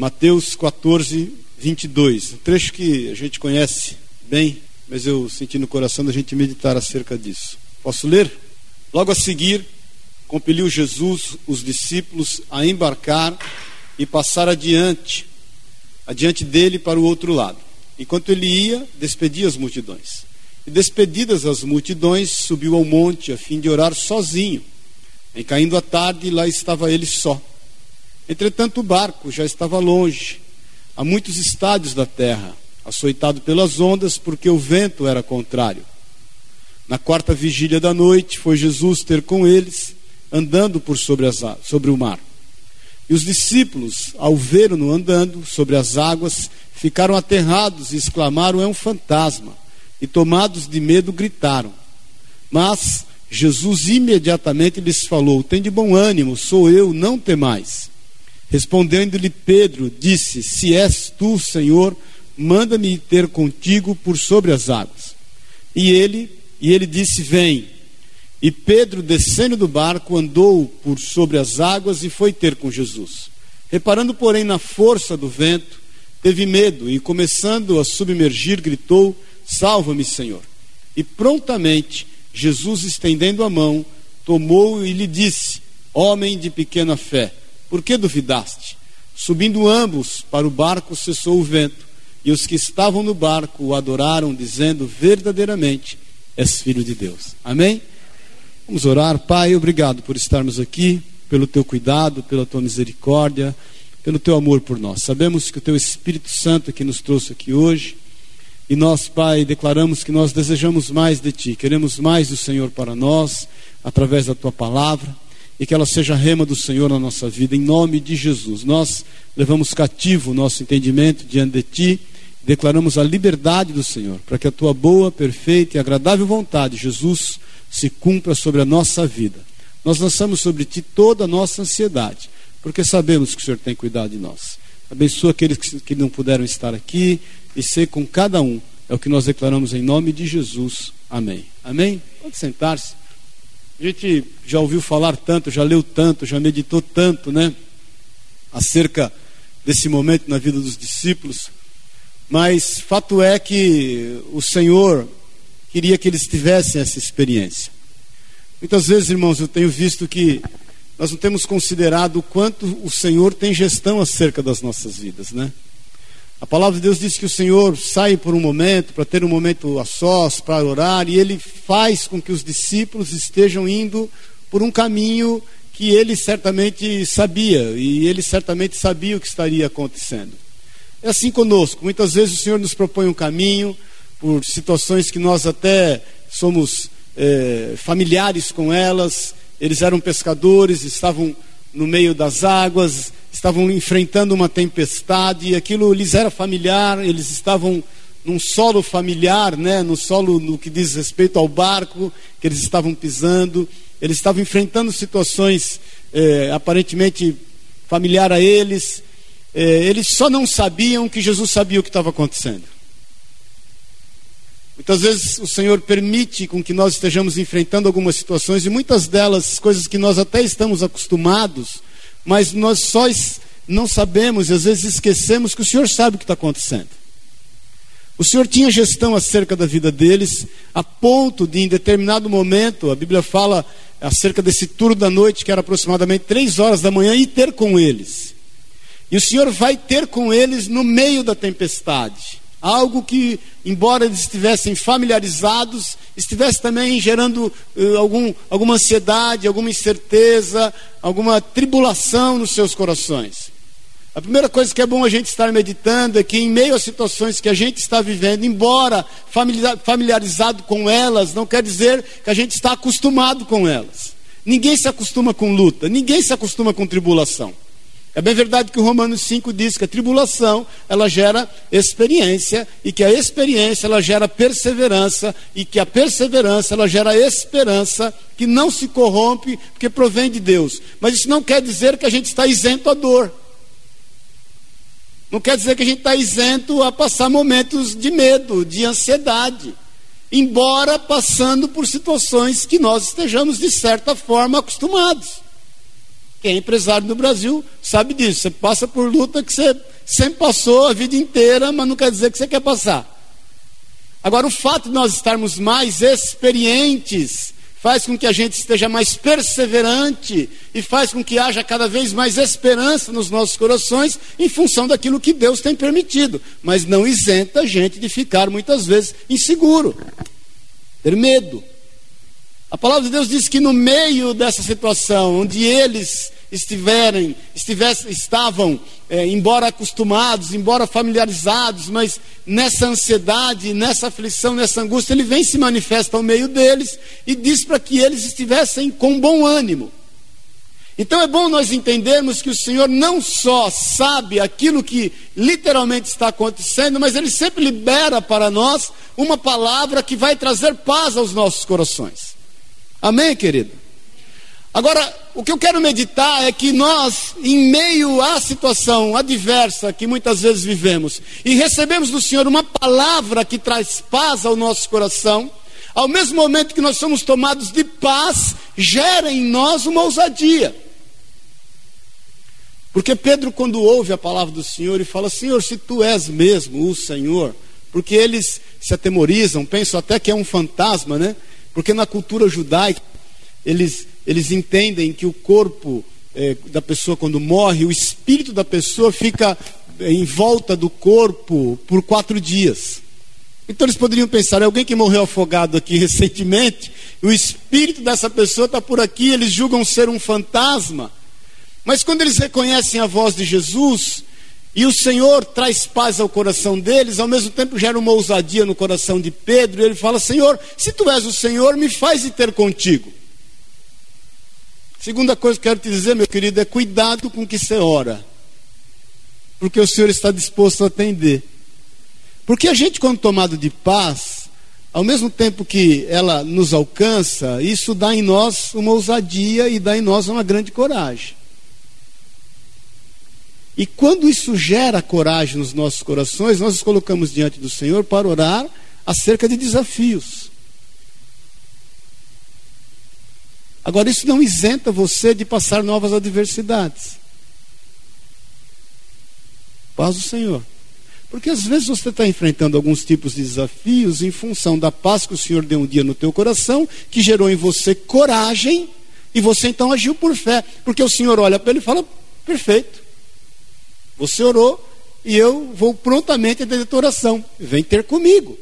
Mateus 14, 22. Um trecho que a gente conhece bem, mas eu senti no coração da gente meditar acerca disso. Posso ler? Logo a seguir, compeliu Jesus os discípulos a embarcar e passar adiante, adiante dele para o outro lado. Enquanto ele ia, despedia as multidões. E despedidas as multidões, subiu ao monte a fim de orar sozinho. Em caindo a tarde, lá estava ele só. Entretanto, o barco já estava longe, a muitos estádios da terra, açoitado pelas ondas, porque o vento era contrário. Na quarta vigília da noite, foi Jesus ter com eles, andando por sobre, as, sobre o mar. E os discípulos, ao vê-lo andando sobre as águas, ficaram aterrados e exclamaram: É um fantasma. E tomados de medo, gritaram. Mas Jesus imediatamente lhes falou: Tem de bom ânimo, sou eu, não temais. Respondendo-lhe Pedro, disse: Se és tu, Senhor, manda-me ter contigo por sobre as águas. E ele, e ele disse: Vem. E Pedro, descendo do barco, andou por sobre as águas e foi ter com Jesus. Reparando, porém, na força do vento, teve medo e, começando a submergir, gritou: Salva-me, Senhor. E prontamente Jesus, estendendo a mão, tomou e lhe disse: Homem de pequena fé, por que duvidaste? Subindo ambos para o barco, cessou o vento, e os que estavam no barco o adoraram, dizendo: Verdadeiramente és filho de Deus. Amém? Vamos orar. Pai, obrigado por estarmos aqui, pelo teu cuidado, pela tua misericórdia, pelo teu amor por nós. Sabemos que o teu Espírito Santo que nos trouxe aqui hoje e nós, Pai, declaramos que nós desejamos mais de Ti, queremos mais do Senhor para nós, através da Tua palavra, e que ela seja rema do Senhor na nossa vida, em nome de Jesus. Nós levamos cativo o nosso entendimento diante de Ti, declaramos a liberdade do Senhor, para que a Tua boa, perfeita e agradável vontade, Jesus, se cumpra sobre a nossa vida. Nós lançamos sobre Ti toda a nossa ansiedade, porque sabemos que o Senhor tem cuidado de nós. Abençoa aqueles que não puderam estar aqui, e ser com cada um. É o que nós declaramos em nome de Jesus. Amém. Amém? Pode sentar-se. A gente já ouviu falar tanto, já leu tanto, já meditou tanto, né? Acerca desse momento na vida dos discípulos. Mas fato é que o Senhor queria que eles tivessem essa experiência. Muitas vezes, irmãos, eu tenho visto que nós não temos considerado o quanto o Senhor tem gestão acerca das nossas vidas, né? A palavra de Deus diz que o Senhor sai por um momento, para ter um momento a sós, para orar, e ele faz com que os discípulos estejam indo por um caminho que ele certamente sabia, e ele certamente sabia o que estaria acontecendo. É assim conosco, muitas vezes o Senhor nos propõe um caminho, por situações que nós até somos é, familiares com elas, eles eram pescadores, estavam no meio das águas, estavam enfrentando uma tempestade, e aquilo lhes era familiar, eles estavam num solo familiar, né, no solo no que diz respeito ao barco que eles estavam pisando, eles estavam enfrentando situações é, aparentemente familiar a eles, é, eles só não sabiam que Jesus sabia o que estava acontecendo. Muitas vezes o Senhor permite com que nós estejamos enfrentando algumas situações e muitas delas coisas que nós até estamos acostumados, mas nós só não sabemos e às vezes esquecemos que o Senhor sabe o que está acontecendo. O Senhor tinha gestão acerca da vida deles, a ponto de, em determinado momento, a Bíblia fala acerca desse turno da noite, que era aproximadamente três horas da manhã, e ter com eles. E o Senhor vai ter com eles no meio da tempestade. Algo que, embora eles estivessem familiarizados, estivesse também gerando uh, algum, alguma ansiedade, alguma incerteza, alguma tribulação nos seus corações. A primeira coisa que é bom a gente estar meditando é que, em meio às situações que a gente está vivendo, embora familiarizado com elas, não quer dizer que a gente está acostumado com elas. Ninguém se acostuma com luta, ninguém se acostuma com tribulação. É bem verdade que o Romanos 5 diz que a tribulação ela gera experiência e que a experiência ela gera perseverança e que a perseverança ela gera esperança que não se corrompe porque provém de Deus. Mas isso não quer dizer que a gente está isento à dor. Não quer dizer que a gente está isento a passar momentos de medo, de ansiedade. Embora passando por situações que nós estejamos de certa forma acostumados. Quem é empresário no Brasil sabe disso. Você passa por luta que você sempre passou a vida inteira, mas não quer dizer que você quer passar. Agora, o fato de nós estarmos mais experientes faz com que a gente esteja mais perseverante e faz com que haja cada vez mais esperança nos nossos corações em função daquilo que Deus tem permitido, mas não isenta a gente de ficar muitas vezes inseguro, ter medo. A palavra de Deus diz que no meio dessa situação, onde eles estiverem, estivessem, estavam, é, embora acostumados, embora familiarizados, mas nessa ansiedade, nessa aflição, nessa angústia, ele vem se manifesta ao meio deles e diz para que eles estivessem com bom ânimo. Então é bom nós entendermos que o Senhor não só sabe aquilo que literalmente está acontecendo, mas Ele sempre libera para nós uma palavra que vai trazer paz aos nossos corações. Amém, querido? Agora, o que eu quero meditar é que nós, em meio à situação adversa que muitas vezes vivemos, e recebemos do Senhor uma palavra que traz paz ao nosso coração, ao mesmo momento que nós somos tomados de paz, gera em nós uma ousadia. Porque Pedro, quando ouve a palavra do Senhor e fala: Senhor, se tu és mesmo o Senhor, porque eles se atemorizam, pensam até que é um fantasma, né? Porque na cultura judaica, eles, eles entendem que o corpo é, da pessoa, quando morre, o espírito da pessoa fica é, em volta do corpo por quatro dias. Então eles poderiam pensar: é alguém que morreu afogado aqui recentemente, o espírito dessa pessoa está por aqui, eles julgam ser um fantasma. Mas quando eles reconhecem a voz de Jesus, e o Senhor traz paz ao coração deles, ao mesmo tempo gera uma ousadia no coração de Pedro, e ele fala: Senhor, se tu és o Senhor, me faz ir ter contigo. Segunda coisa que quero te dizer, meu querido, é cuidado com o que você ora, porque o Senhor está disposto a atender. Porque a gente, quando tomado de paz, ao mesmo tempo que ela nos alcança, isso dá em nós uma ousadia e dá em nós uma grande coragem. E quando isso gera coragem nos nossos corações, nós nos colocamos diante do Senhor para orar acerca de desafios. Agora, isso não isenta você de passar novas adversidades. Paz do Senhor. Porque às vezes você está enfrentando alguns tipos de desafios em função da paz que o Senhor deu um dia no teu coração, que gerou em você coragem, e você então agiu por fé. Porque o Senhor olha para ele e fala: perfeito. Você orou e eu vou prontamente atender a tua oração. Vem ter comigo.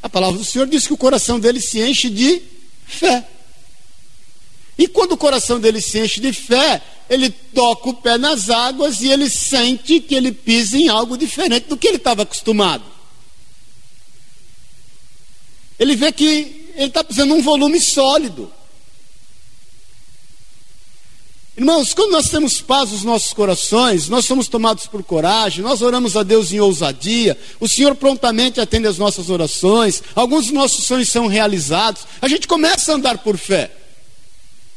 A palavra do Senhor diz que o coração dele se enche de fé. E quando o coração dele se enche de fé, ele toca o pé nas águas e ele sente que ele pisa em algo diferente do que ele estava acostumado. Ele vê que ele está pisando num volume sólido. Irmãos, quando nós temos paz nos nossos corações, nós somos tomados por coragem, nós oramos a Deus em ousadia, o Senhor prontamente atende as nossas orações, alguns dos nossos sonhos são realizados, a gente começa a andar por fé.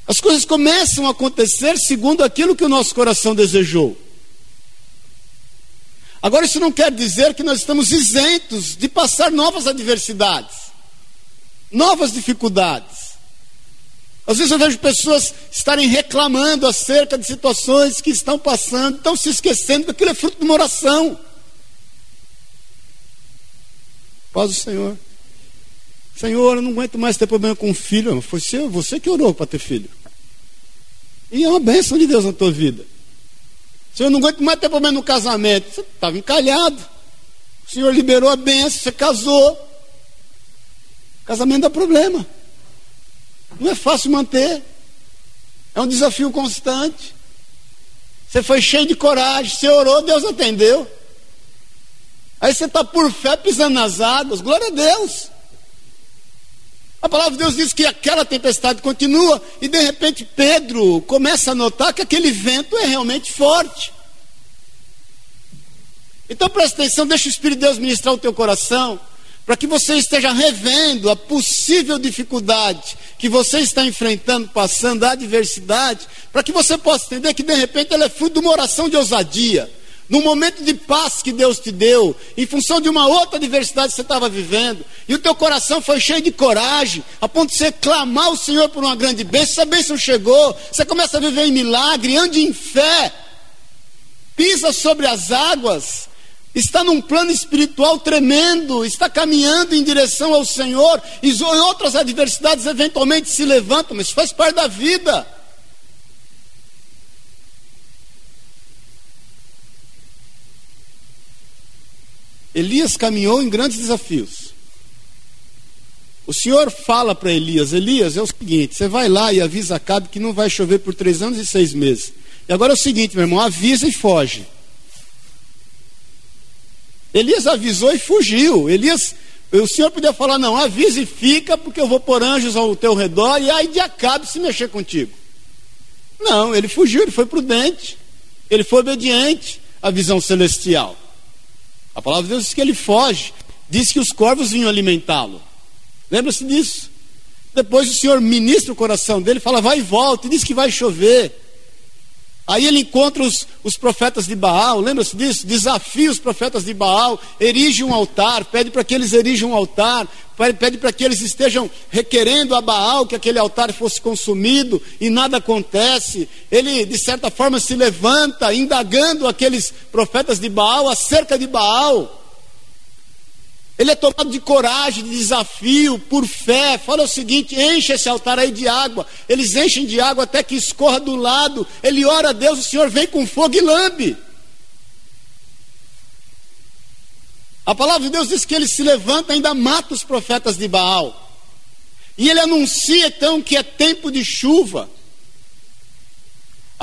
As coisas começam a acontecer segundo aquilo que o nosso coração desejou. Agora, isso não quer dizer que nós estamos isentos de passar novas adversidades, novas dificuldades. Às vezes eu vejo pessoas estarem reclamando acerca de situações que estão passando, estão se esquecendo que aquilo é fruto de uma oração. Paz do Senhor. Senhor, eu não aguento mais ter problema com o filho. Foi você, que orou para ter filho. E é uma bênção de Deus na tua vida. Senhor, eu não aguento mais ter problema no casamento. Você estava encalhado. O Senhor liberou a bênção, você casou. Casamento dá problema. Não é fácil manter. É um desafio constante. Você foi cheio de coragem, você orou, Deus atendeu. Aí você está por fé pisando nas águas, glória a Deus. A palavra de Deus diz que aquela tempestade continua, e de repente Pedro começa a notar que aquele vento é realmente forte. Então presta atenção, deixa o Espírito de Deus ministrar o teu coração para que você esteja revendo a possível dificuldade que você está enfrentando, passando, a adversidade, para que você possa entender que de repente ela é fruto de uma oração de ousadia, num momento de paz que Deus te deu, em função de uma outra adversidade que você estava vivendo, e o teu coração foi cheio de coragem, a ponto de você clamar ao Senhor por uma grande bênção, essa bênção chegou, você começa a viver em milagre, ande em fé. pisa sobre as águas, está num plano espiritual tremendo, está caminhando em direção ao Senhor, e outras adversidades eventualmente se levantam, mas faz parte da vida. Elias caminhou em grandes desafios. O Senhor fala para Elias: Elias, é o seguinte, você vai lá e avisa Acabe que não vai chover por três anos e seis meses. E agora é o seguinte, meu irmão, avisa e foge. Elias avisou e fugiu. Elias, o Senhor podia falar: não, avisa e fica, porque eu vou pôr anjos ao teu redor e aí de Acabe se mexer contigo. Não, ele fugiu, ele foi prudente, ele foi obediente à visão celestial. A palavra de Deus diz que ele foge, diz que os corvos vinham alimentá-lo. Lembra-se disso? Depois o Senhor ministra o coração dele, fala, vai e volta, e diz que vai chover. Aí ele encontra os, os profetas de Baal, lembra-se disso? Desafia os profetas de Baal, erige um altar, pede para que eles erijam um altar, pede para que eles estejam requerendo a Baal que aquele altar fosse consumido e nada acontece. Ele, de certa forma, se levanta, indagando aqueles profetas de Baal acerca de Baal. Ele é tomado de coragem, de desafio, por fé. Fala o seguinte: enche esse altar aí de água. Eles enchem de água até que escorra do lado. Ele ora a Deus, o Senhor vem com fogo e lambe. A palavra de Deus diz que ele se levanta e ainda mata os profetas de Baal. E ele anuncia então que é tempo de chuva.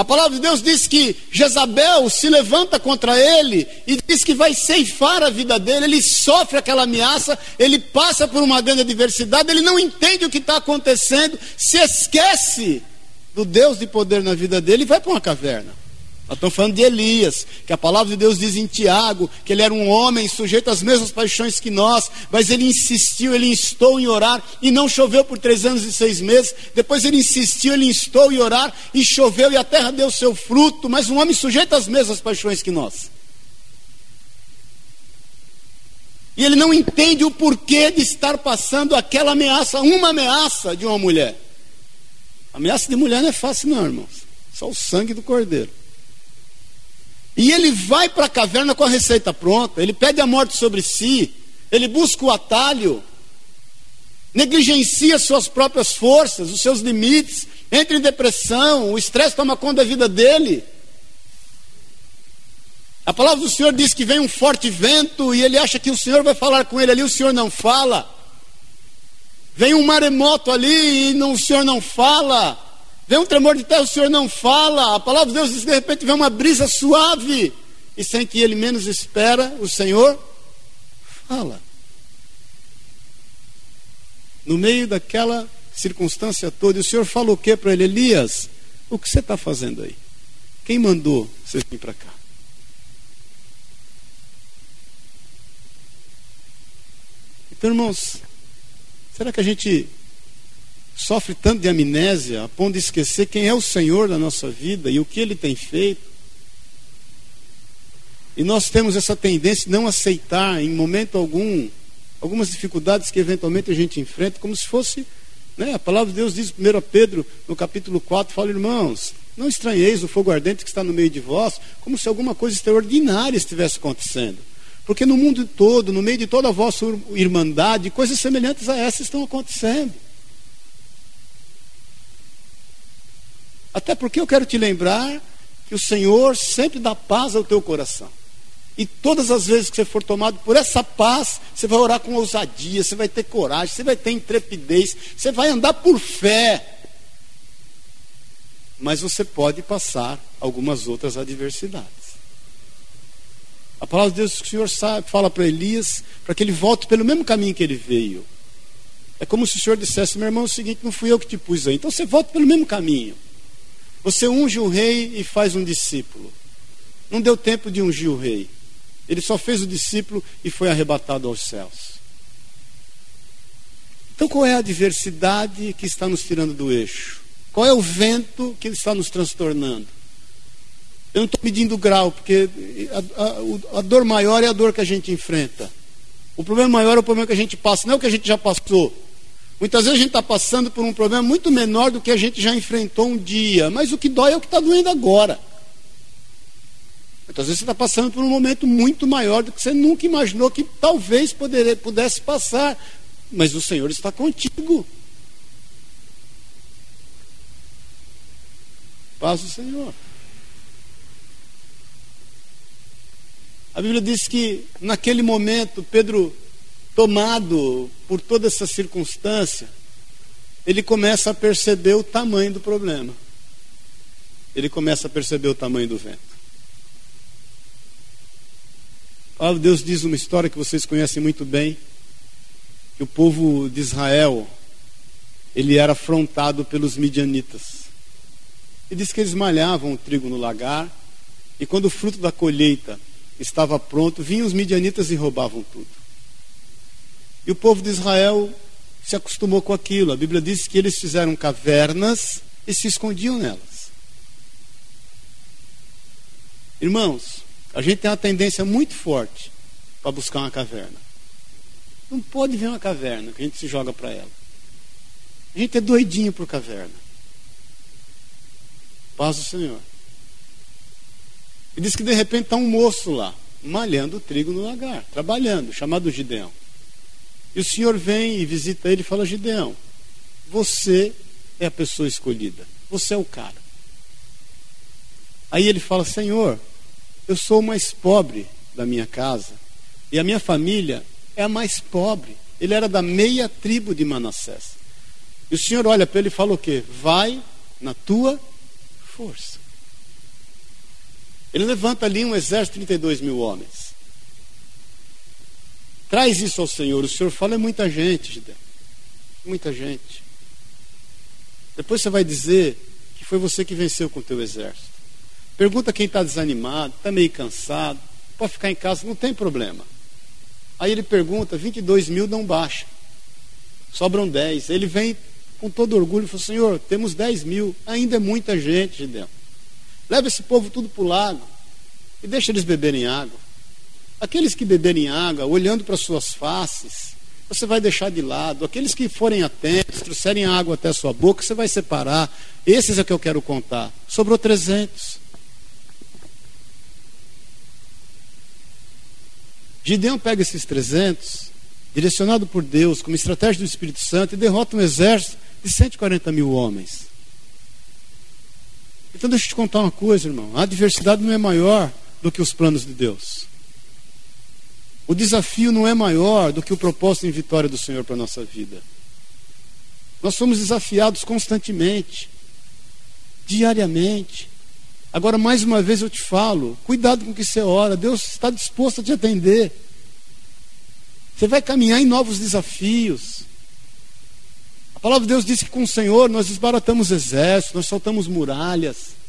A palavra de Deus diz que Jezabel se levanta contra ele e diz que vai ceifar a vida dele. Ele sofre aquela ameaça, ele passa por uma grande adversidade, ele não entende o que está acontecendo, se esquece do Deus de poder na vida dele e vai para uma caverna. Nós estamos falando de Elias, que a palavra de Deus diz em Tiago que ele era um homem sujeito às mesmas paixões que nós, mas ele insistiu, ele instou em orar e não choveu por três anos e seis meses. Depois ele insistiu, ele instou em orar e choveu e a terra deu seu fruto, mas um homem sujeito às mesmas paixões que nós. E ele não entende o porquê de estar passando aquela ameaça, uma ameaça de uma mulher. ameaça de mulher não é fácil, não, irmãos. Só o sangue do cordeiro. E ele vai para a caverna com a receita pronta, ele pede a morte sobre si, ele busca o atalho, negligencia suas próprias forças, os seus limites, entra em depressão, o estresse toma conta da vida dele. A palavra do Senhor diz que vem um forte vento e ele acha que o Senhor vai falar com ele ali, o Senhor não fala. Vem um maremoto ali e não, o Senhor não fala. Vem um tremor de terra, o Senhor não fala. A palavra de Deus diz de repente vem uma brisa suave. E sem que ele menos espera, o Senhor fala. No meio daquela circunstância toda, o Senhor fala o que para ele? Elias, o que você está fazendo aí? Quem mandou você vir para cá? Então, irmãos, será que a gente sofre tanto de amnésia a ponto de esquecer quem é o Senhor da nossa vida e o que Ele tem feito. E nós temos essa tendência de não aceitar em momento algum algumas dificuldades que eventualmente a gente enfrenta, como se fosse. Né, a palavra de Deus diz, 1 Pedro, no capítulo 4, fala, irmãos, não estranheis o fogo ardente que está no meio de vós, como se alguma coisa extraordinária estivesse acontecendo. Porque no mundo todo, no meio de toda a vossa irmandade, coisas semelhantes a essas estão acontecendo. Até porque eu quero te lembrar que o Senhor sempre dá paz ao teu coração. E todas as vezes que você for tomado por essa paz, você vai orar com ousadia, você vai ter coragem, você vai ter intrepidez, você vai andar por fé. Mas você pode passar algumas outras adversidades. A palavra de Deus que o Senhor sabe, fala para Elias para que ele volte pelo mesmo caminho que ele veio. É como se o Senhor dissesse, meu irmão, é o seguinte, não fui eu que te pus aí, então você volta pelo mesmo caminho. Você unge o rei e faz um discípulo. Não deu tempo de ungir o rei. Ele só fez o discípulo e foi arrebatado aos céus. Então, qual é a adversidade que está nos tirando do eixo? Qual é o vento que está nos transtornando? Eu não estou medindo o grau, porque a, a, a, dor maior é a dor que a gente enfrenta. O problema maior é o problema que a gente passa, não é o que a gente já passou. Muitas vezes a gente está passando por um problema muito menor do que a gente já enfrentou um dia, mas o que dói é o que está doendo agora. Às vezes você está passando por um momento muito maior do que você nunca imaginou que talvez pudesse passar. Mas o Senhor está contigo. Paz do Senhor. A Bíblia diz que naquele momento, Pedro, tomado por toda essa circunstância, ele começa a perceber o tamanho do problema. Ele começa a perceber o tamanho do vento. de Deus diz uma história que vocês conhecem muito bem, que o povo de Israel, ele era afrontado pelos midianitas. E diz que eles malhavam o trigo no lagar, e quando o fruto da colheita estava pronto, vinham os midianitas e roubavam tudo. E o povo de Israel se acostumou com aquilo. A Bíblia diz que eles fizeram cavernas e se escondiam nelas. Irmãos, a gente tem uma tendência muito forte para buscar uma caverna. Não pode ver uma caverna que a gente se joga para ela. A gente é doidinho por caverna. Paz do Senhor. E diz que de repente está um moço lá, malhando o trigo no lagar, trabalhando, chamado Gideão. E o Senhor vem e visita ele e fala: Gideão, você é a pessoa escolhida, você é o cara. Aí ele fala: Senhor, eu sou o mais pobre da minha casa e a minha família é a mais pobre. Ele era da meia tribo de Manassés. E o Senhor olha para ele e fala o quê? Vai na tua força. Ele levanta ali um exército de 32 mil homens. Traz isso ao Senhor. O Senhor fala, é muita gente, Gideon. Muita gente. Depois você vai dizer que foi você que venceu com o teu exército. Pergunta quem está desanimado, está meio cansado, pode ficar em casa, não tem problema. Aí ele pergunta, 22 mil não baixa, sobram 10. Ele vem com todo orgulho e fala, Senhor, temos 10 mil, ainda é muita gente, Gideão. Leva esse povo tudo para o lago e deixa eles beberem água. Aqueles que beberem água, olhando para suas faces, você vai deixar de lado. Aqueles que forem atentos, trouxerem água até a sua boca, você vai separar. Esses é que eu quero contar. Sobrou 300. Gideão pega esses 300, direcionado por Deus, como estratégia do Espírito Santo, e derrota um exército de 140 mil homens. Então deixa eu te contar uma coisa, irmão. A adversidade não é maior do que os planos de Deus. O desafio não é maior do que o propósito em vitória do Senhor para a nossa vida. Nós somos desafiados constantemente, diariamente. Agora, mais uma vez eu te falo: cuidado com o que você ora, Deus está disposto a te atender. Você vai caminhar em novos desafios. A palavra de Deus diz que com o Senhor nós desbaratamos exércitos, nós soltamos muralhas.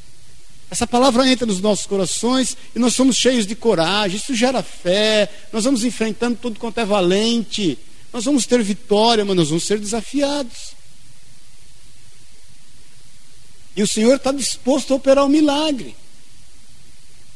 Essa palavra entra nos nossos corações e nós somos cheios de coragem, isso gera fé, nós vamos enfrentando tudo quanto é valente, nós vamos ter vitória, mas nós vamos ser desafiados. E o Senhor está disposto a operar o um milagre.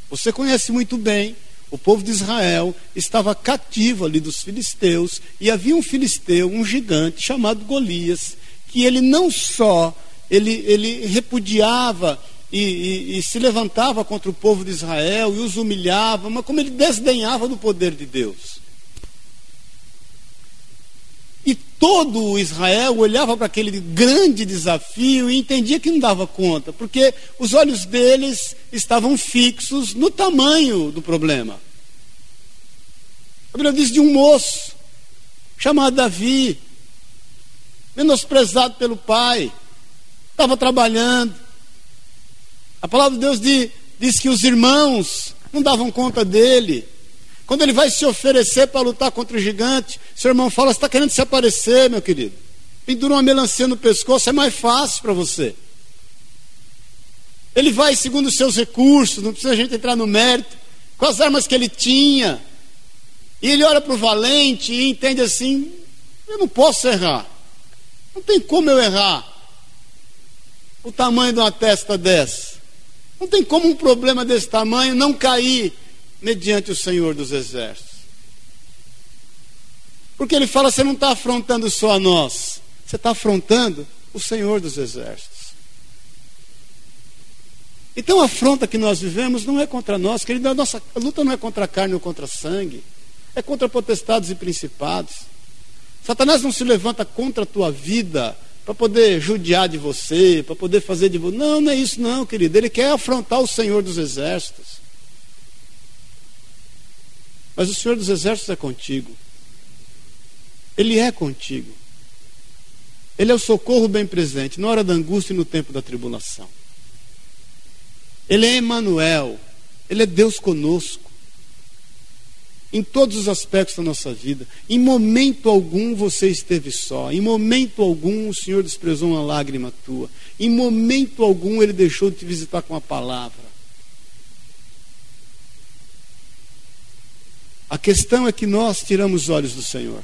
Você conhece muito bem, o povo de Israel estava cativo ali dos filisteus, e havia um filisteu, um gigante chamado Golias, que ele não só ele, ele repudiava e, e, e, se levantava contra o povo de Israel e os humilhava, mas como ele desdenhava do poder de Deus. E todo o Israel olhava para aquele grande desafio e entendia que não dava conta, porque os olhos deles estavam fixos no tamanho do problema. A Bíblia diz de um moço chamado Davi, menosprezado pelo pai, estava trabalhando. A palavra de Deus diz, diz que os irmãos não davam conta dele. Quando ele vai se oferecer para lutar contra o gigante, seu irmão fala: Você está querendo se aparecer, meu querido? Pendura uma melancia no pescoço, é mais fácil para você. Ele vai segundo os seus recursos, não precisa a gente entrar no mérito, com as armas que ele tinha. E ele olha para o valente e entende assim: Eu não posso errar. Não tem como eu errar. O tamanho de uma testa dessa. Não tem como um problema desse tamanho não cair mediante o Senhor dos Exércitos. Porque ele fala: você não está afrontando só a nós, você está afrontando o Senhor dos Exércitos. Então a afronta que nós vivemos não é contra nós, querido, a nossa luta não é contra a carne ou contra sangue, é contra potestades e principados. Satanás não se levanta contra a tua vida para poder judiar de você, para poder fazer de você. Não, não é isso não, querido. Ele quer afrontar o Senhor dos Exércitos. Mas o Senhor dos Exércitos é contigo. Ele é contigo. Ele é o socorro bem presente na hora da angústia e no tempo da tribulação. Ele é Emmanuel. Ele é Deus conosco. Em todos os aspectos da nossa vida. Em momento algum você esteve só. Em momento algum o Senhor desprezou uma lágrima tua. Em momento algum ele deixou de te visitar com a palavra. A questão é que nós tiramos os olhos do Senhor.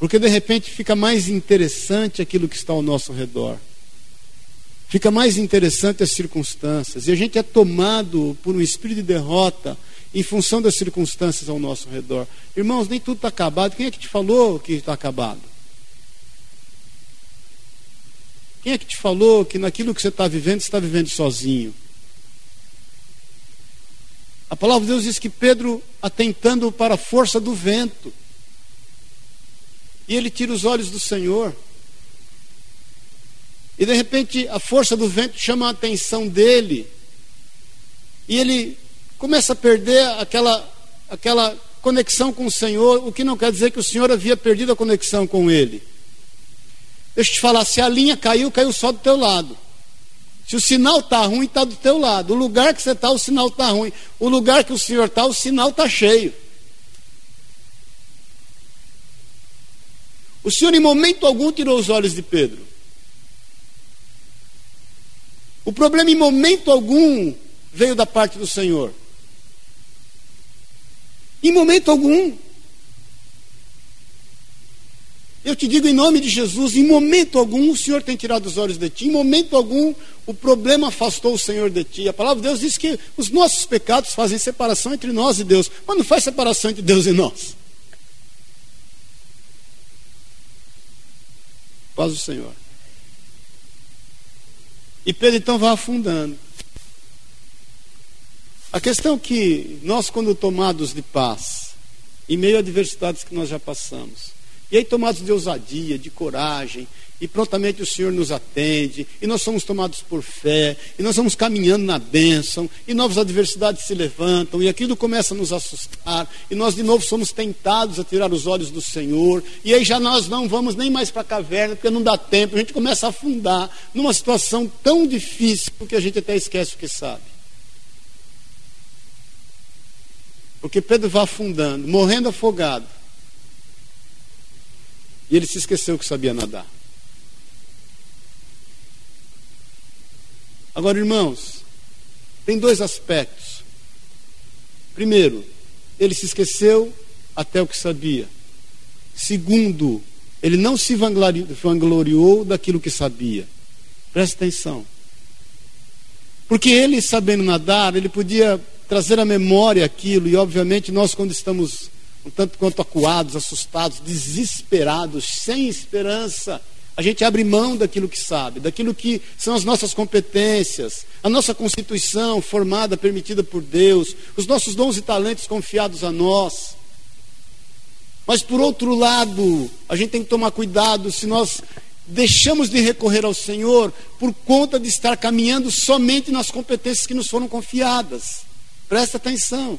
Porque de repente fica mais interessante aquilo que está ao nosso redor. Fica mais interessante as circunstâncias. E a gente é tomado por um espírito de derrota em função das circunstâncias ao nosso redor. Irmãos, nem tudo está acabado. Quem é que te falou que está acabado? Quem é que te falou que naquilo que você está vivendo, você está vivendo sozinho? A palavra de Deus diz que Pedro, atentando para a força do vento, e ele tira os olhos do Senhor. E de repente a força do vento chama a atenção dele. E ele começa a perder aquela, aquela conexão com o Senhor, o que não quer dizer que o Senhor havia perdido a conexão com ele. Deixa eu te falar, se a linha caiu, caiu só do teu lado. Se o sinal está ruim, está do teu lado. O lugar que você está, o sinal está ruim. O lugar que o Senhor está, o sinal está cheio. O Senhor, em momento algum, tirou os olhos de Pedro. O problema, em momento algum, veio da parte do Senhor. Em momento algum. Eu te digo em nome de Jesus, em momento algum o Senhor tem tirado os olhos de ti, em momento algum o problema afastou o Senhor de ti. A palavra de Deus diz que os nossos pecados fazem separação entre nós e Deus, mas não faz separação entre Deus e nós. Paz do Senhor. E Pedro então vai afundando. A questão é que nós, quando tomados de paz, em meio a adversidades que nós já passamos, e aí, tomados de ousadia, de coragem, e prontamente o Senhor nos atende, e nós somos tomados por fé, e nós vamos caminhando na bênção, e novas adversidades se levantam, e aquilo começa a nos assustar, e nós de novo somos tentados a tirar os olhos do Senhor, e aí já nós não vamos nem mais para a caverna, porque não dá tempo, a gente começa a afundar numa situação tão difícil que a gente até esquece o que sabe. Porque Pedro vai afundando, morrendo afogado. E ele se esqueceu que sabia nadar. Agora, irmãos, tem dois aspectos. Primeiro, ele se esqueceu até o que sabia. Segundo, ele não se vangloriou daquilo que sabia. Preste atenção. Porque ele, sabendo nadar, ele podia trazer à memória aquilo, e obviamente nós, quando estamos um tanto quanto acuados, assustados, desesperados, sem esperança. A gente abre mão daquilo que sabe, daquilo que são as nossas competências, a nossa constituição formada, permitida por Deus, os nossos dons e talentos confiados a nós. Mas por outro lado, a gente tem que tomar cuidado se nós deixamos de recorrer ao Senhor por conta de estar caminhando somente nas competências que nos foram confiadas. Presta atenção.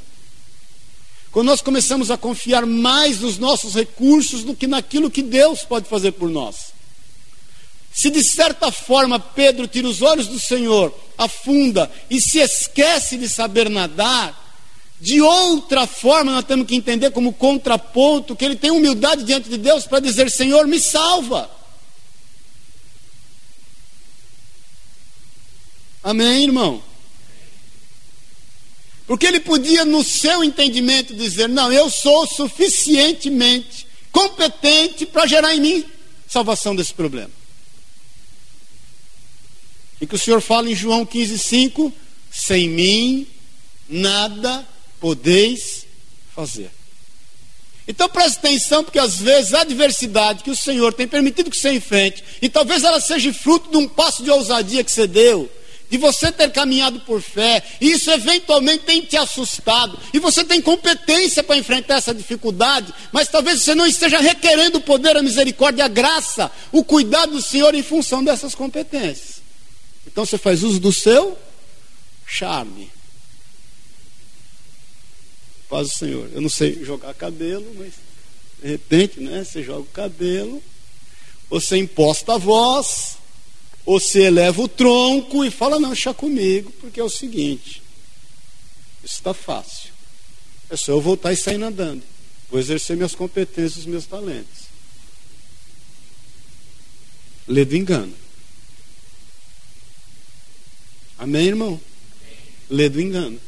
Quando nós começamos a confiar mais nos nossos recursos do que naquilo que Deus pode fazer por nós. Se de certa forma Pedro tira os olhos do Senhor, afunda e se esquece de saber nadar, de outra forma nós temos que entender como contraponto que ele tem humildade diante de Deus para dizer: Senhor, me salva. Amém, irmão? Porque ele podia, no seu entendimento, dizer: Não, eu sou suficientemente competente para gerar em mim salvação desse problema. E que o Senhor fala em João 15,5: Sem mim nada podeis fazer. Então preste atenção, porque às vezes a adversidade que o Senhor tem permitido que você enfrente, e talvez ela seja fruto de um passo de ousadia que você deu, de você ter caminhado por fé, e isso eventualmente tem te assustado, e você tem competência para enfrentar essa dificuldade, mas talvez você não esteja requerendo o poder, a misericórdia, a graça, o cuidado do Senhor em função dessas competências. Então você faz uso do seu charme. Paz o Senhor. Eu não sei jogar cabelo, mas de repente, né, você joga o cabelo, você imposta a voz, você eleva o tronco e fala, não, deixa comigo, porque é o seguinte, isso está fácil. É só eu voltar e sair nadando. Vou exercer minhas competências, os meus talentos. Lê do engano. Amém, irmão? Lê do engano.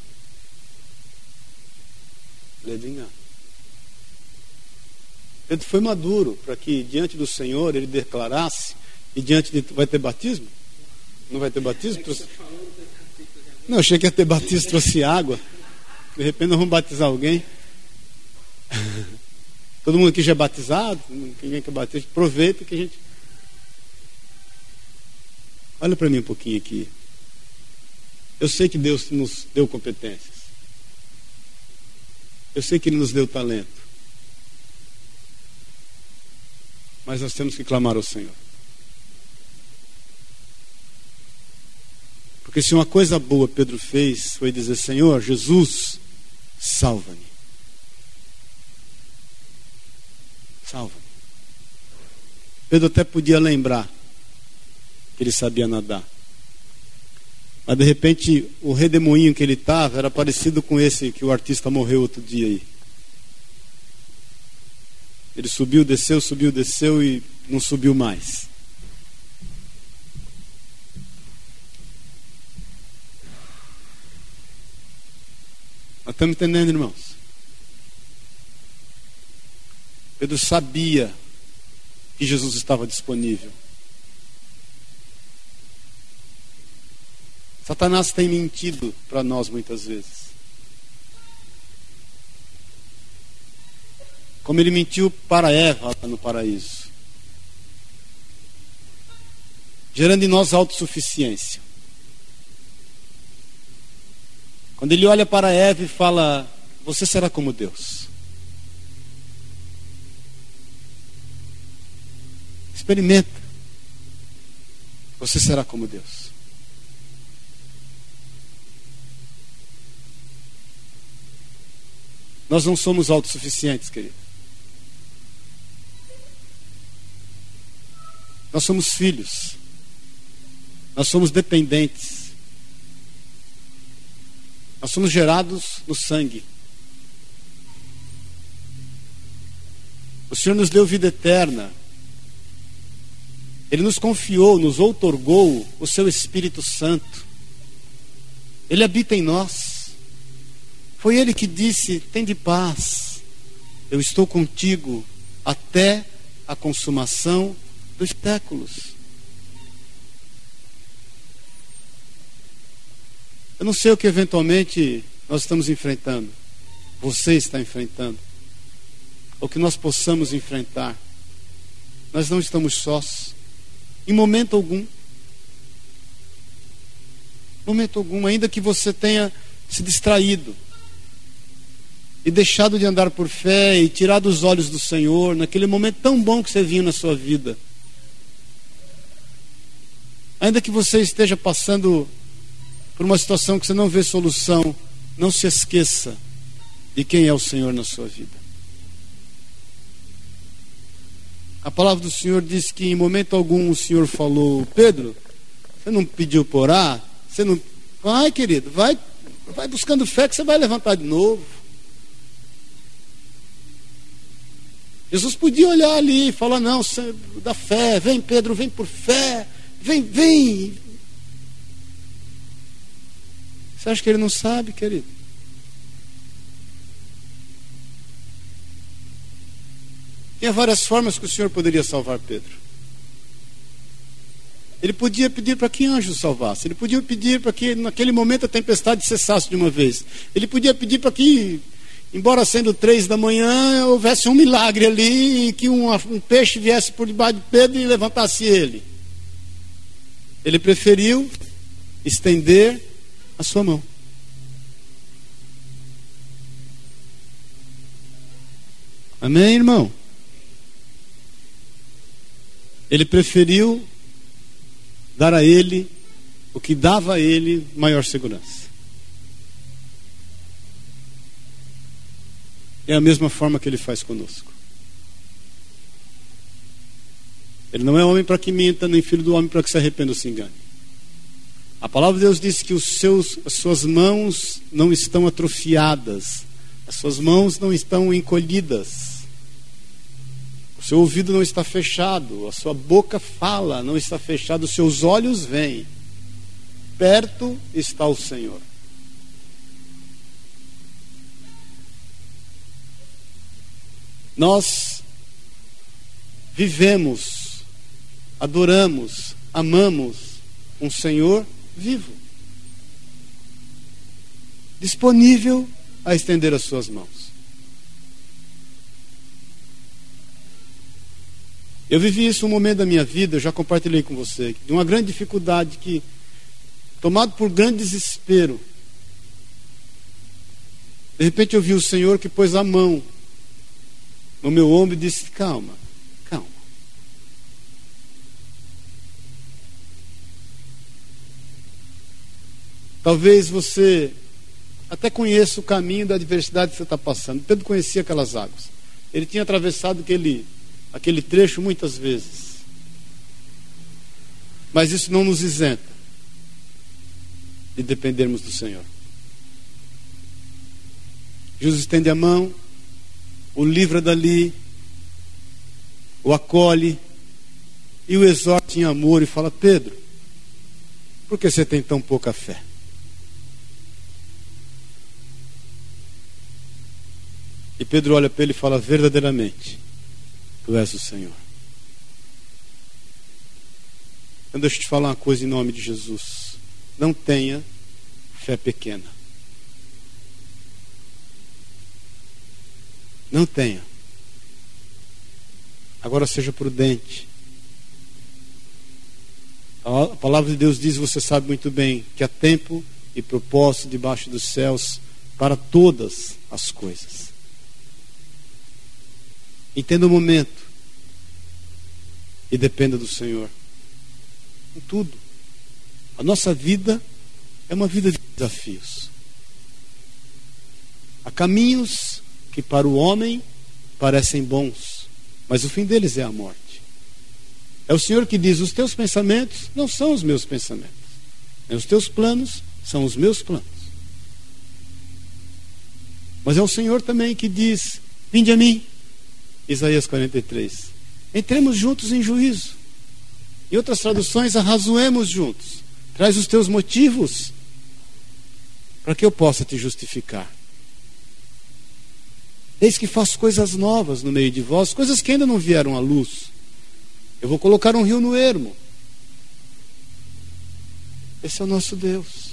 Lê do engano. Pedro foi maduro para que diante do Senhor ele declarasse e diante de vai ter batismo? Não vai ter batismo? Trouxe... Não, achei que ia ter batismo, trouxe água. De repente nós vamos batizar alguém. Todo mundo aqui já é batizado? Ninguém quer batismo? Aproveita que a gente. Olha para mim um pouquinho aqui. Eu sei que Deus nos deu competências. Eu sei que Ele nos deu talento. Mas nós temos que clamar ao Senhor. Porque se uma coisa boa Pedro fez foi dizer: Senhor, Jesus, salva-me. Salva-me. Pedro até podia lembrar que ele sabia nadar. Mas de repente o redemoinho que ele estava era parecido com esse que o artista morreu outro dia aí. Ele subiu, desceu, subiu, desceu e não subiu mais. Estamos entendendo, irmãos? Pedro sabia que Jesus estava disponível. Satanás tem mentido para nós muitas vezes. Como ele mentiu para Eva no paraíso, gerando em nós autossuficiência. Quando ele olha para Eva e fala: Você será como Deus. Experimenta. Você será como Deus. Nós não somos autossuficientes, querido. Nós somos filhos. Nós somos dependentes. Nós somos gerados no sangue. O Senhor nos deu vida eterna. Ele nos confiou, nos outorgou o seu Espírito Santo. Ele habita em nós. Foi ele que disse: Tem de paz, eu estou contigo até a consumação dos séculos. Eu não sei o que eventualmente nós estamos enfrentando, você está enfrentando, ou que nós possamos enfrentar. Nós não estamos sós, em momento algum. Momento algum, ainda que você tenha se distraído e deixado de andar por fé e tirado os olhos do Senhor, naquele momento tão bom que você vinha na sua vida. Ainda que você esteja passando por uma situação que você não vê solução, não se esqueça de quem é o Senhor na sua vida. A palavra do Senhor diz que em momento algum o Senhor falou: Pedro, você não pediu por orar? Você não. Vai, querido, vai, vai buscando fé que você vai levantar de novo. Jesus podia olhar ali e falar: Não, da fé, vem Pedro, vem por fé. Vem, vem. Você acha que ele não sabe, querido? Tinha várias formas que o Senhor poderia salvar Pedro. Ele podia pedir para que anjos salvasse. Ele podia pedir para que naquele momento a tempestade cessasse de uma vez. Ele podia pedir para que, embora sendo três da manhã, houvesse um milagre ali e que um, um peixe viesse por debaixo de Pedro e levantasse ele. Ele preferiu estender a sua mão. Amém, irmão? Ele preferiu dar a ele o que dava a ele maior segurança. É a mesma forma que ele faz conosco. Ele não é homem para que minta, nem filho do homem para que se arrependa ou se engane. A palavra de Deus diz que os seus, as suas mãos não estão atrofiadas, as suas mãos não estão encolhidas, o seu ouvido não está fechado, a sua boca fala, não está fechada, os seus olhos veem. Perto está o Senhor. Nós vivemos, adoramos, amamos um Senhor vivo, disponível a estender as suas mãos. Eu vivi isso um momento da minha vida, eu já compartilhei com você, de uma grande dificuldade que, tomado por grande desespero, de repente eu vi o Senhor que pôs a mão no meu ombro e disse: Calma. Talvez você até conheça o caminho da adversidade que você está passando. Pedro conhecia aquelas águas. Ele tinha atravessado aquele, aquele trecho muitas vezes. Mas isso não nos isenta de dependermos do Senhor. Jesus estende a mão, o livra dali, o acolhe e o exorta em amor e fala: Pedro, por que você tem tão pouca fé? E Pedro olha para ele e fala: verdadeiramente, tu és o Senhor. Então deixa eu te falar uma coisa em nome de Jesus. Não tenha fé pequena. Não tenha. Agora seja prudente. A palavra de Deus diz, você sabe muito bem, que há tempo e propósito debaixo dos céus para todas as coisas. Entenda o momento e dependa do Senhor. Em tudo. A nossa vida é uma vida de desafios. Há caminhos que para o homem parecem bons, mas o fim deles é a morte. É o Senhor que diz: os teus pensamentos não são os meus pensamentos, os teus planos são os meus planos. Mas é o Senhor também que diz: vinde a mim, Isaías 43. Entremos juntos em juízo. Em outras traduções, arrazoemos juntos. Traz os teus motivos para que eu possa te justificar. Eis que faço coisas novas no meio de vós, coisas que ainda não vieram à luz. Eu vou colocar um rio no ermo. Esse é o nosso Deus.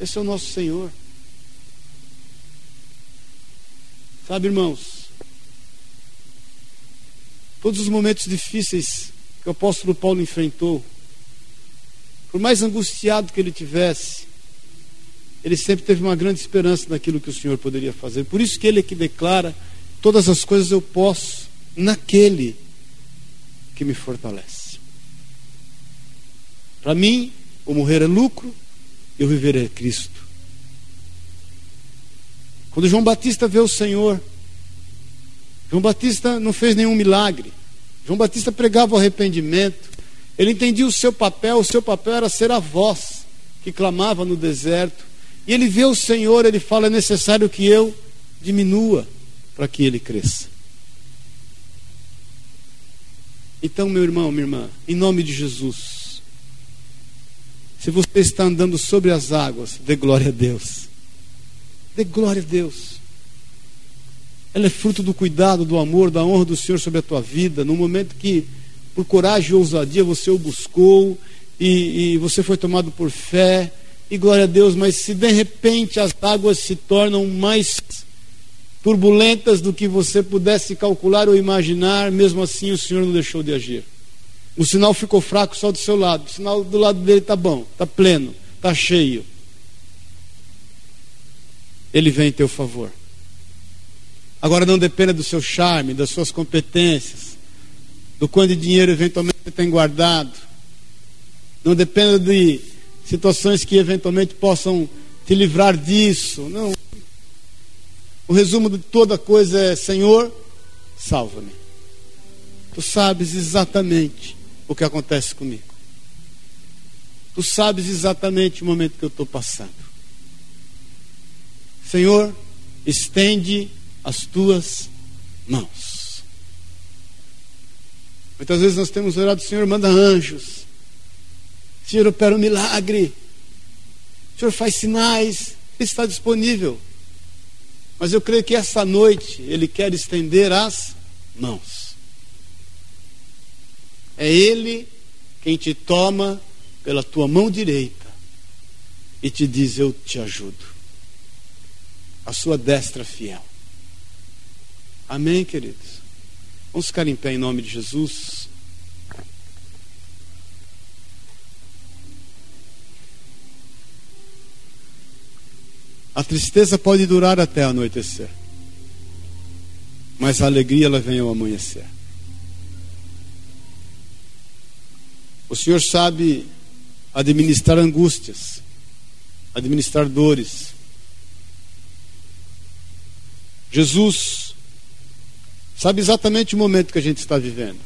Esse é o nosso Senhor. Sabe, irmãos, todos os momentos difíceis que o apóstolo Paulo enfrentou, por mais angustiado que ele tivesse, ele sempre teve uma grande esperança naquilo que o Senhor poderia fazer. Por isso que ele é que declara: todas as coisas eu posso naquele que me fortalece. Para mim, o morrer é lucro, eu viver é Cristo. Quando João Batista vê o Senhor, João Batista não fez nenhum milagre. João Batista pregava o arrependimento. Ele entendia o seu papel, o seu papel era ser a voz que clamava no deserto e ele vê o Senhor, ele fala: é necessário que eu diminua para que ele cresça. Então, meu irmão, minha irmã, em nome de Jesus, se você está andando sobre as águas, dê glória a Deus. Dê glória a Deus. Ela é fruto do cuidado, do amor, da honra do Senhor sobre a tua vida, no momento que, por coragem e ousadia, você o buscou e, e você foi tomado por fé e glória a Deus, mas se de repente as águas se tornam mais turbulentas do que você pudesse calcular ou imaginar, mesmo assim o Senhor não deixou de agir. O sinal ficou fraco só do seu lado. O sinal do lado dele está bom, está pleno, está cheio. Ele vem em teu favor. Agora não dependa do seu charme, das suas competências, do quanto dinheiro eventualmente você tem guardado. Não dependa de situações que eventualmente possam te livrar disso. Não. O resumo de toda coisa é: Senhor, salva-me. Tu sabes exatamente o que acontece comigo. Tu sabes exatamente o momento que eu estou passando. Senhor, estende as tuas mãos. Muitas vezes nós temos orado, Senhor, manda anjos. Senhor, opera um milagre. Senhor, faz sinais. Ele está disponível. Mas eu creio que essa noite Ele quer estender as mãos. É Ele quem te toma pela tua mão direita e te diz: Eu te ajudo. A sua destra fiel. Amém, queridos? Vamos ficar em pé em nome de Jesus. A tristeza pode durar até anoitecer, mas a alegria ela vem ao amanhecer. O Senhor sabe administrar angústias, administrar dores. Jesus sabe exatamente o momento que a gente está vivendo.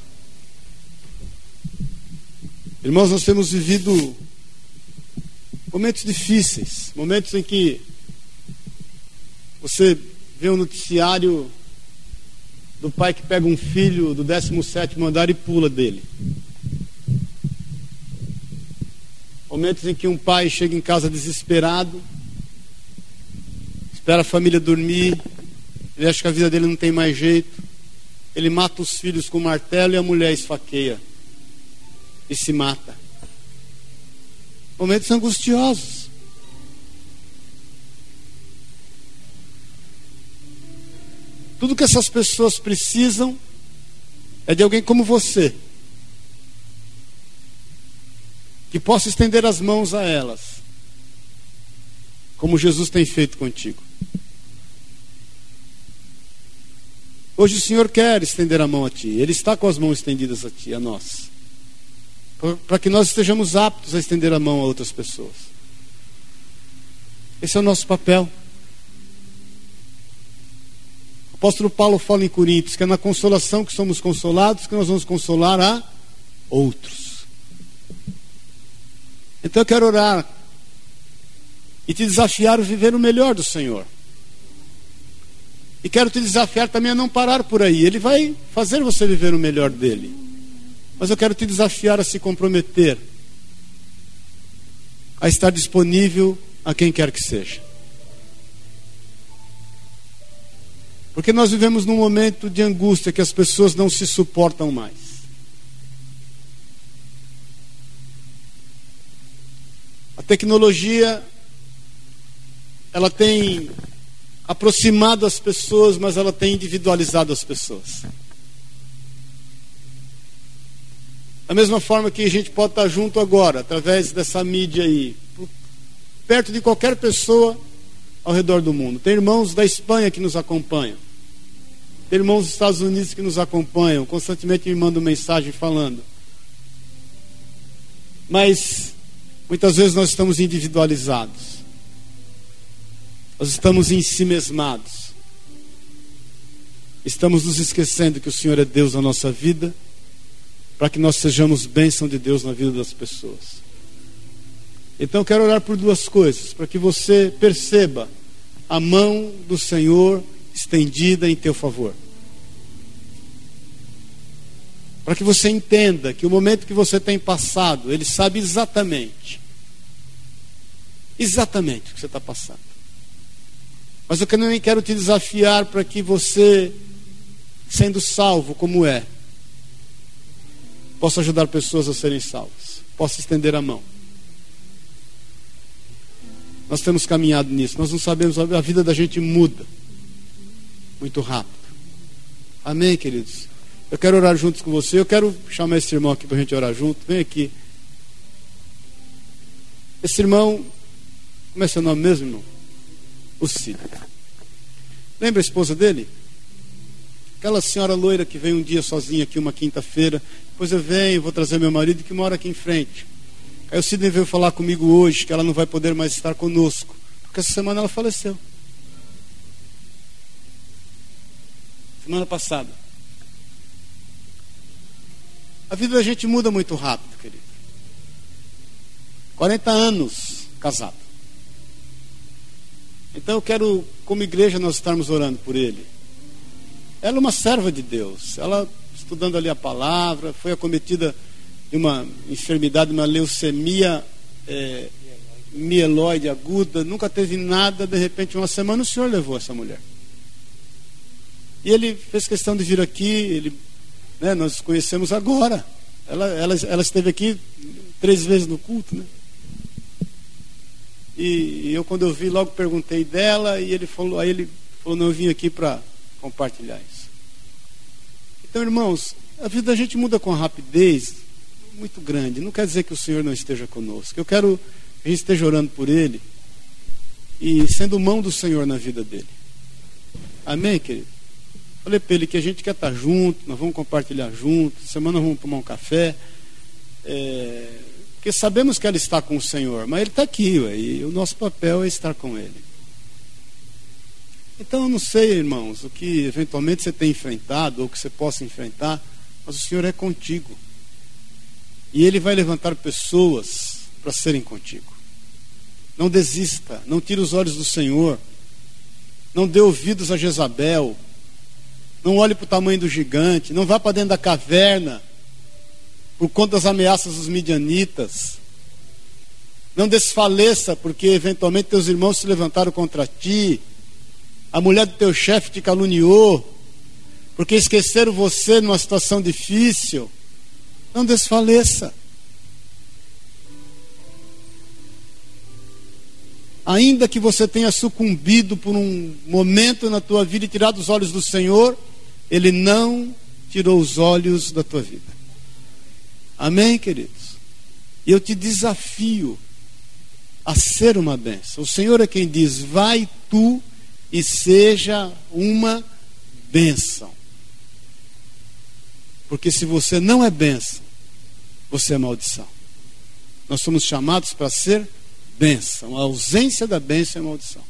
Irmãos, nós temos vivido momentos difíceis, momentos em que você vê um noticiário do pai que pega um filho do 17 andar e pula dele. Momentos em que um pai chega em casa desesperado, espera a família dormir, ele acha que a vida dele não tem mais jeito, ele mata os filhos com martelo e a mulher esfaqueia e se mata. Momentos angustiosos. Tudo que essas pessoas precisam é de alguém como você que possa estender as mãos a elas, como Jesus tem feito contigo. Hoje o Senhor quer estender a mão a ti, Ele está com as mãos estendidas a ti, a nós, para que nós estejamos aptos a estender a mão a outras pessoas. Esse é o nosso papel. O apóstolo Paulo fala em Coríntios que é na consolação que somos consolados que nós vamos consolar a outros. Então eu quero orar e te desafiar a viver o melhor do Senhor. E quero te desafiar também a não parar por aí. Ele vai fazer você viver o melhor dele. Mas eu quero te desafiar a se comprometer, a estar disponível a quem quer que seja. Porque nós vivemos num momento de angústia que as pessoas não se suportam mais. A tecnologia ela tem aproximado as pessoas, mas ela tem individualizado as pessoas. Da mesma forma que a gente pode estar junto agora, através dessa mídia aí, perto de qualquer pessoa ao redor do mundo. Tem irmãos da Espanha que nos acompanham. Tem irmãos dos Estados Unidos que nos acompanham, constantemente me mandam mensagem falando. Mas Muitas vezes nós estamos individualizados. Nós estamos em si mesmados. Estamos nos esquecendo que o Senhor é Deus na nossa vida, para que nós sejamos bênção de Deus na vida das pessoas. Então quero orar por duas coisas, para que você perceba a mão do Senhor estendida em teu favor. Para que você entenda que o momento que você tem passado, Ele sabe exatamente. Exatamente o que você está passando. Mas eu também quero te desafiar para que você, sendo salvo como é, possa ajudar pessoas a serem salvas, possa estender a mão. Nós temos caminhado nisso, nós não sabemos, a vida da gente muda muito rápido. Amém, queridos? Eu quero orar juntos com você. Eu quero chamar esse irmão aqui para a gente orar junto. Vem aqui. Esse irmão, como é seu nome mesmo, irmão? O Cid. Lembra a esposa dele? Aquela senhora loira que veio um dia sozinha aqui, uma quinta-feira. Depois eu venho, vou trazer meu marido que mora aqui em frente. Aí o Sidney veio falar comigo hoje que ela não vai poder mais estar conosco. Porque essa semana ela faleceu. Semana passada. A vida da gente muda muito rápido, querido. 40 anos casado. Então eu quero, como igreja, nós estarmos orando por ele. Ela é uma serva de Deus. Ela, estudando ali a palavra, foi acometida de uma enfermidade, uma leucemia é, mieloide aguda, nunca teve nada, de repente, uma semana o senhor levou essa mulher. E ele fez questão de vir aqui, ele, né, nós conhecemos agora. Ela, ela, ela esteve aqui três vezes no culto, né? E, eu, quando eu vi, logo perguntei dela, e ele falou, aí ele falou, não, eu vim aqui para compartilhar isso. Então, irmãos, a vida da gente muda com rapidez muito grande. Não quer dizer que o Senhor não esteja conosco. Eu quero que a gente esteja orando por ele e sendo mão do Senhor na vida dele. Amém, querido? Falei para ele que a gente quer estar junto, nós vamos compartilhar junto, semana vamos tomar um café. É, porque sabemos que ela está com o Senhor, mas ele está aqui, ué, e o nosso papel é estar com ele. Então eu não sei, irmãos, o que eventualmente você tem enfrentado, ou que você possa enfrentar, mas o Senhor é contigo. E Ele vai levantar pessoas para serem contigo. Não desista, não tire os olhos do Senhor. Não dê ouvidos a Jezabel. Não olhe para o tamanho do gigante. Não vá para dentro da caverna por conta das ameaças dos midianitas. Não desfaleça porque eventualmente teus irmãos se levantaram contra ti. A mulher do teu chefe te caluniou. Porque esqueceram você numa situação difícil. Não desfaleça. Ainda que você tenha sucumbido por um momento na tua vida e tirado os olhos do Senhor, Ele não tirou os olhos da tua vida. Amém, queridos? E eu te desafio a ser uma bênção. O Senhor é quem diz: vai tu e seja uma bênção. Porque se você não é bênção, você é maldição. Nós somos chamados para ser bênção. A ausência da bênção é maldição.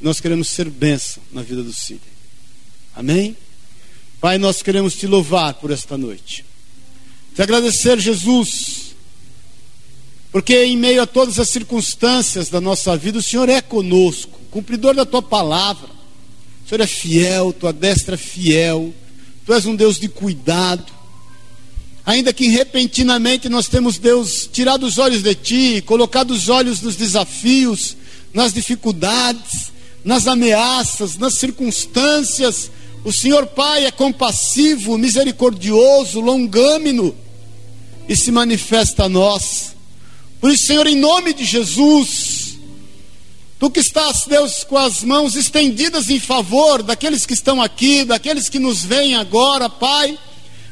Nós queremos ser bênção na vida do Sírio. Amém? Pai, nós queremos te louvar por esta noite. Te agradecer, Jesus, porque em meio a todas as circunstâncias da nossa vida, o Senhor é conosco, cumpridor da tua palavra. O Senhor é fiel, tua destra é fiel. Tu és um Deus de cuidado. Ainda que repentinamente nós temos Deus tirado os olhos de ti, colocado os olhos nos desafios, nas dificuldades, nas ameaças, nas circunstâncias, o Senhor Pai é compassivo, misericordioso, longâmino e se manifesta a nós. Por isso, Senhor, em nome de Jesus, tu que estás, Deus, com as mãos estendidas em favor daqueles que estão aqui, daqueles que nos veem agora, Pai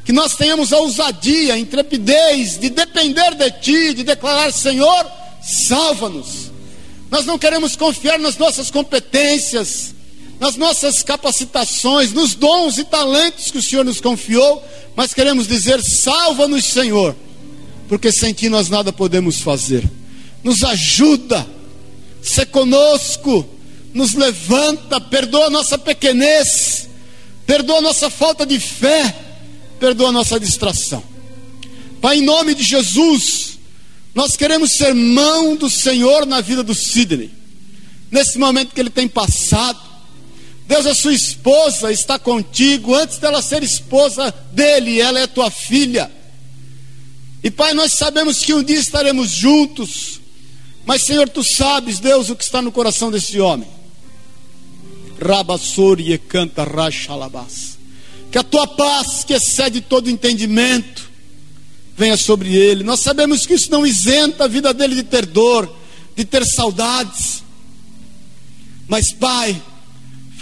que nós tenhamos a ousadia, a intrepidez de depender de Ti, de declarar: Senhor, salva-nos. Nós não queremos confiar nas nossas competências, nas nossas capacitações, nos dons e talentos que o Senhor nos confiou, mas queremos dizer: salva-nos, Senhor, porque sem Ti nós nada podemos fazer. Nos ajuda, se conosco, nos levanta, perdoa a nossa pequenez, perdoa a nossa falta de fé perdoa a nossa distração. Pai, em nome de Jesus, nós queremos ser mão do Senhor na vida do Sidney. Nesse momento que ele tem passado, Deus, a sua esposa está contigo antes dela ser esposa dele, ela é tua filha. E Pai, nós sabemos que um dia estaremos juntos, mas Senhor, tu sabes, Deus, o que está no coração desse homem. Rabassori e canta rachalabás. Que a tua paz, que excede todo entendimento, venha sobre ele. Nós sabemos que isso não isenta a vida dele de ter dor, de ter saudades. Mas, Pai,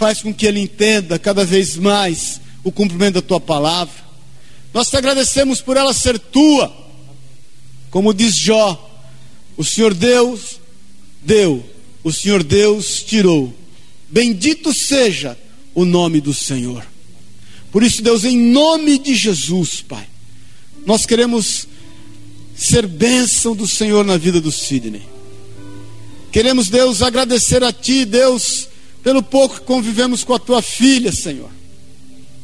faz com que ele entenda cada vez mais o cumprimento da tua palavra. Nós te agradecemos por ela ser tua. Como diz Jó, o Senhor Deus deu, o Senhor Deus tirou. Bendito seja o nome do Senhor. Por isso, Deus, em nome de Jesus, Pai, nós queremos ser bênção do Senhor na vida do Sidney. Queremos, Deus, agradecer a Ti, Deus, pelo pouco que convivemos com a Tua filha, Senhor,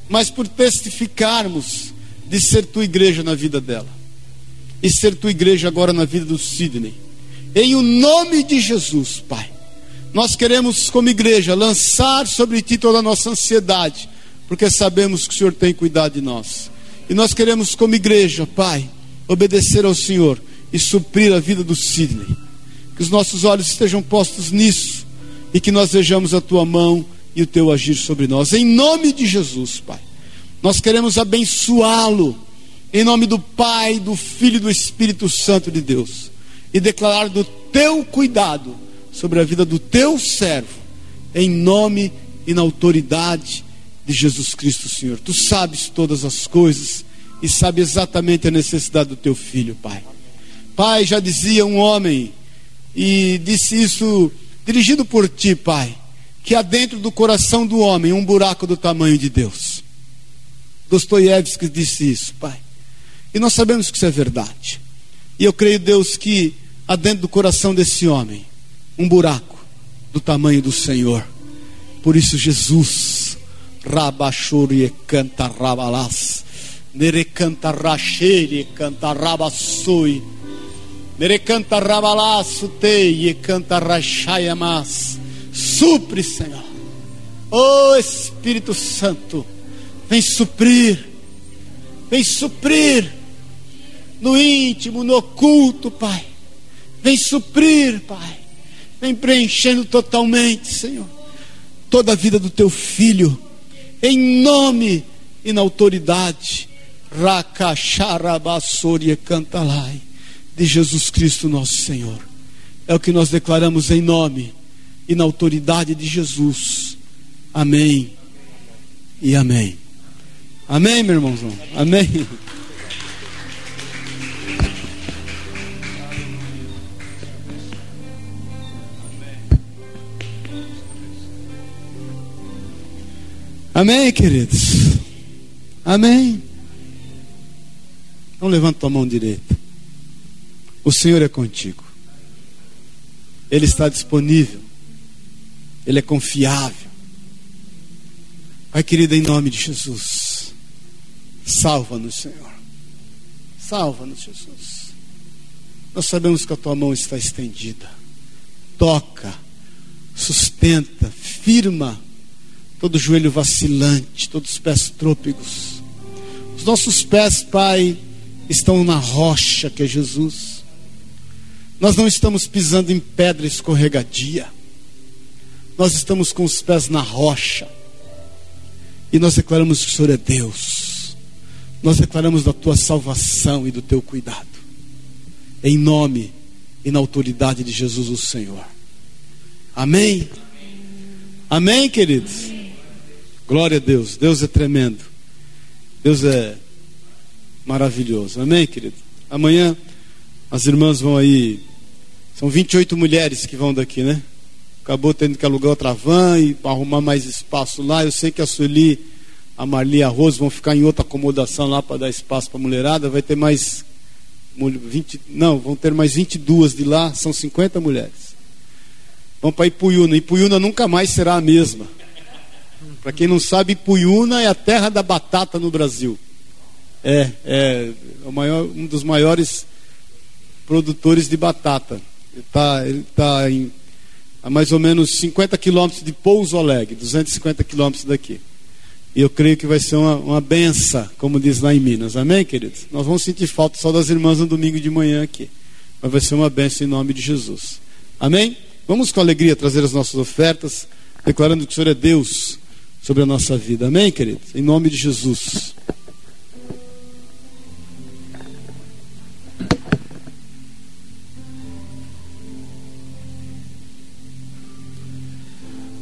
mas por testificarmos de ser Tua igreja na vida dela e ser Tua igreja agora na vida do Sidney. Em o nome de Jesus, Pai, nós queremos, como igreja, lançar sobre Ti toda a nossa ansiedade, porque sabemos que o Senhor tem cuidado de nós. E nós queremos, como igreja, Pai, obedecer ao Senhor e suprir a vida do Sidney. Que os nossos olhos estejam postos nisso e que nós vejamos a tua mão e o teu agir sobre nós. Em nome de Jesus, Pai. Nós queremos abençoá-lo em nome do Pai, do Filho e do Espírito Santo de Deus e declarar do teu cuidado sobre a vida do teu servo, em nome e na autoridade de Jesus Cristo, Senhor. Tu sabes todas as coisas e sabe exatamente a necessidade do teu filho, Pai. Pai, já dizia um homem, e disse isso dirigido por ti, Pai, que há dentro do coração do homem um buraco do tamanho de Deus. Dostoiévski disse isso, Pai. E nós sabemos que isso é verdade. E eu creio, Deus, que há dentro do coração desse homem um buraco do tamanho do Senhor. Por isso, Jesus, Rabachoro e canta rabalás Nerecanta rachere, canta rabassui. Nerecanta rabalaço tei, canta rachayamas. Supre, Senhor. Oh Espírito Santo, vem suprir, vem suprir no íntimo, no oculto, Pai. Vem suprir, Pai. Vem preenchendo totalmente, Senhor, toda a vida do teu filho, em nome e na autoridade Rakacharabassoria cantalai de Jesus Cristo nosso Senhor. É o que nós declaramos em nome e na autoridade de Jesus. Amém e amém. Amém, meu irmãozão. Amém. Amém, queridos. Amém. Não levanta tua mão direita. O Senhor é contigo. Ele está disponível. Ele é confiável. Pai querido, em nome de Jesus, salva-nos, Senhor. Salva-nos, Jesus. Nós sabemos que a tua mão está estendida. Toca, sustenta, firma todo joelho vacilante, todos os pés trôpegos. Os nossos pés, Pai, estão na rocha que é Jesus. Nós não estamos pisando em pedra escorregadia. Nós estamos com os pés na rocha. E nós declaramos que o Senhor é Deus. Nós declaramos da tua salvação e do teu cuidado. Em nome e na autoridade de Jesus o Senhor. Amém. Amém, queridos. Glória a Deus. Deus é tremendo. Deus é maravilhoso. Amém, querido? Amanhã as irmãs vão aí. São 28 mulheres que vão daqui, né? Acabou tendo que alugar outra van e arrumar mais espaço lá. Eu sei que a Sueli, a Marli e a Rose vão ficar em outra acomodação lá para dar espaço para a mulherada. Vai ter mais 20, não, vão ter mais 22 de lá, são 50 mulheres. Vão para Ipuiuna. Ipuiuna nunca mais será a mesma. Para quem não sabe, Ipuiuna é a terra da batata no Brasil. É, é maior, um dos maiores produtores de batata. Ele está tá em, a mais ou menos 50 quilômetros de Pouso Alegre, 250 quilômetros daqui. E eu creio que vai ser uma, uma benção, como diz lá em Minas. Amém, queridos? Nós vamos sentir falta só das irmãs no domingo de manhã aqui. Mas vai ser uma benção em nome de Jesus. Amém? Vamos com alegria trazer as nossas ofertas, declarando que o Senhor é Deus sobre a nossa vida. Amém, queridos? Em nome de Jesus.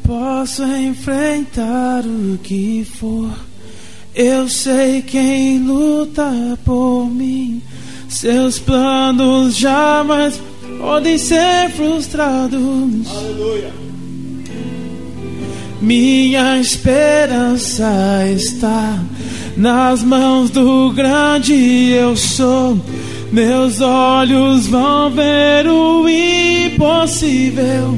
Posso enfrentar o que for, Eu sei quem luta por mim. Seus planos jamais podem ser frustrados. Aleluia. Minha esperança está nas mãos do grande eu sou. Meus olhos vão ver o impossível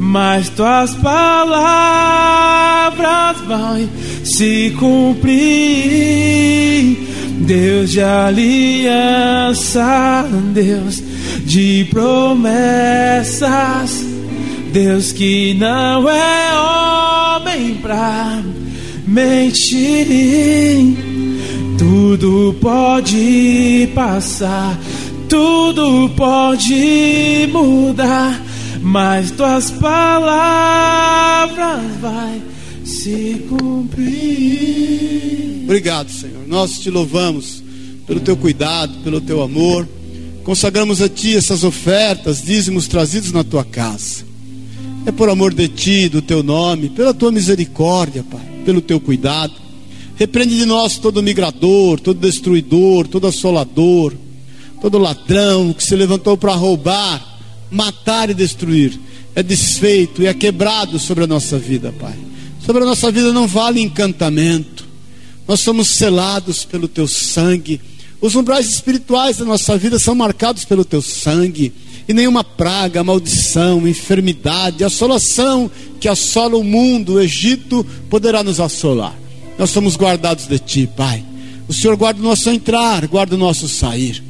mas tuas palavras vão se cumprir. Deus de aliança, Deus de promessas, Deus que não é homem pra mentir. Tudo pode passar, tudo pode mudar, mas tuas palavras vai se cumprir. Obrigado, Senhor. Nós te louvamos pelo teu cuidado, pelo teu amor. Consagramos a ti essas ofertas, dízimos trazidos na tua casa. É por amor de ti, do teu nome, pela tua misericórdia, Pai, pelo teu cuidado. Repreende de nós todo migrador, todo destruidor, todo assolador, todo ladrão que se levantou para roubar, matar e destruir. É desfeito e é quebrado sobre a nossa vida, Pai. Sobre a nossa vida não vale encantamento. Nós somos selados pelo teu sangue. Os umbrais espirituais da nossa vida são marcados pelo teu sangue. E nenhuma praga, maldição, enfermidade, assolação que assola o mundo, o Egito, poderá nos assolar. Nós somos guardados de ti, Pai. O Senhor guarda o nosso entrar, guarda o nosso sair.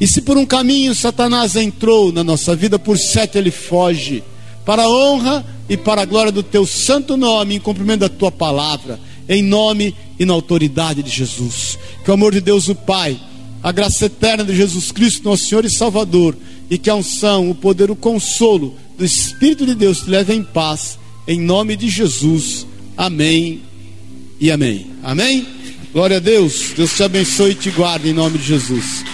E se por um caminho Satanás entrou na nossa vida, por sete ele foge. Para a honra e para a glória do teu santo nome, em cumprimento da tua palavra, em nome e na autoridade de Jesus. Que o amor de Deus, o Pai, a graça eterna de Jesus Cristo, nosso Senhor e Salvador, e que a unção, o poder, o consolo do Espírito de Deus te leve em paz, em nome de Jesus. Amém e amém. Amém? Glória a Deus. Deus te abençoe e te guarde em nome de Jesus.